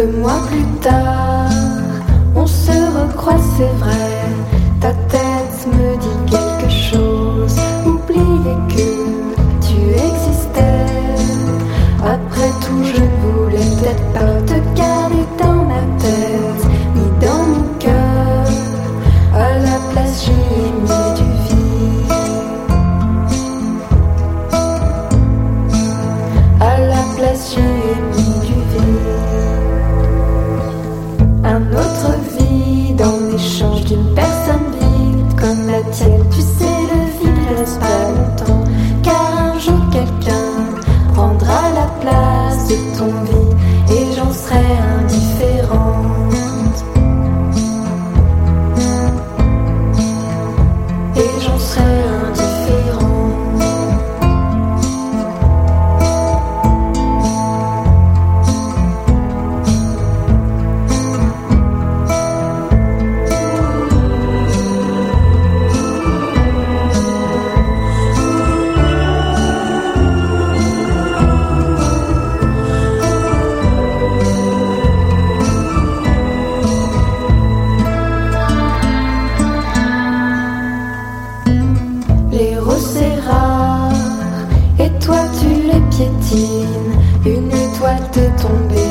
Deux mois plus tard, on se recroise, c'est vrai. Ta tête question. une étoile t'est tombée.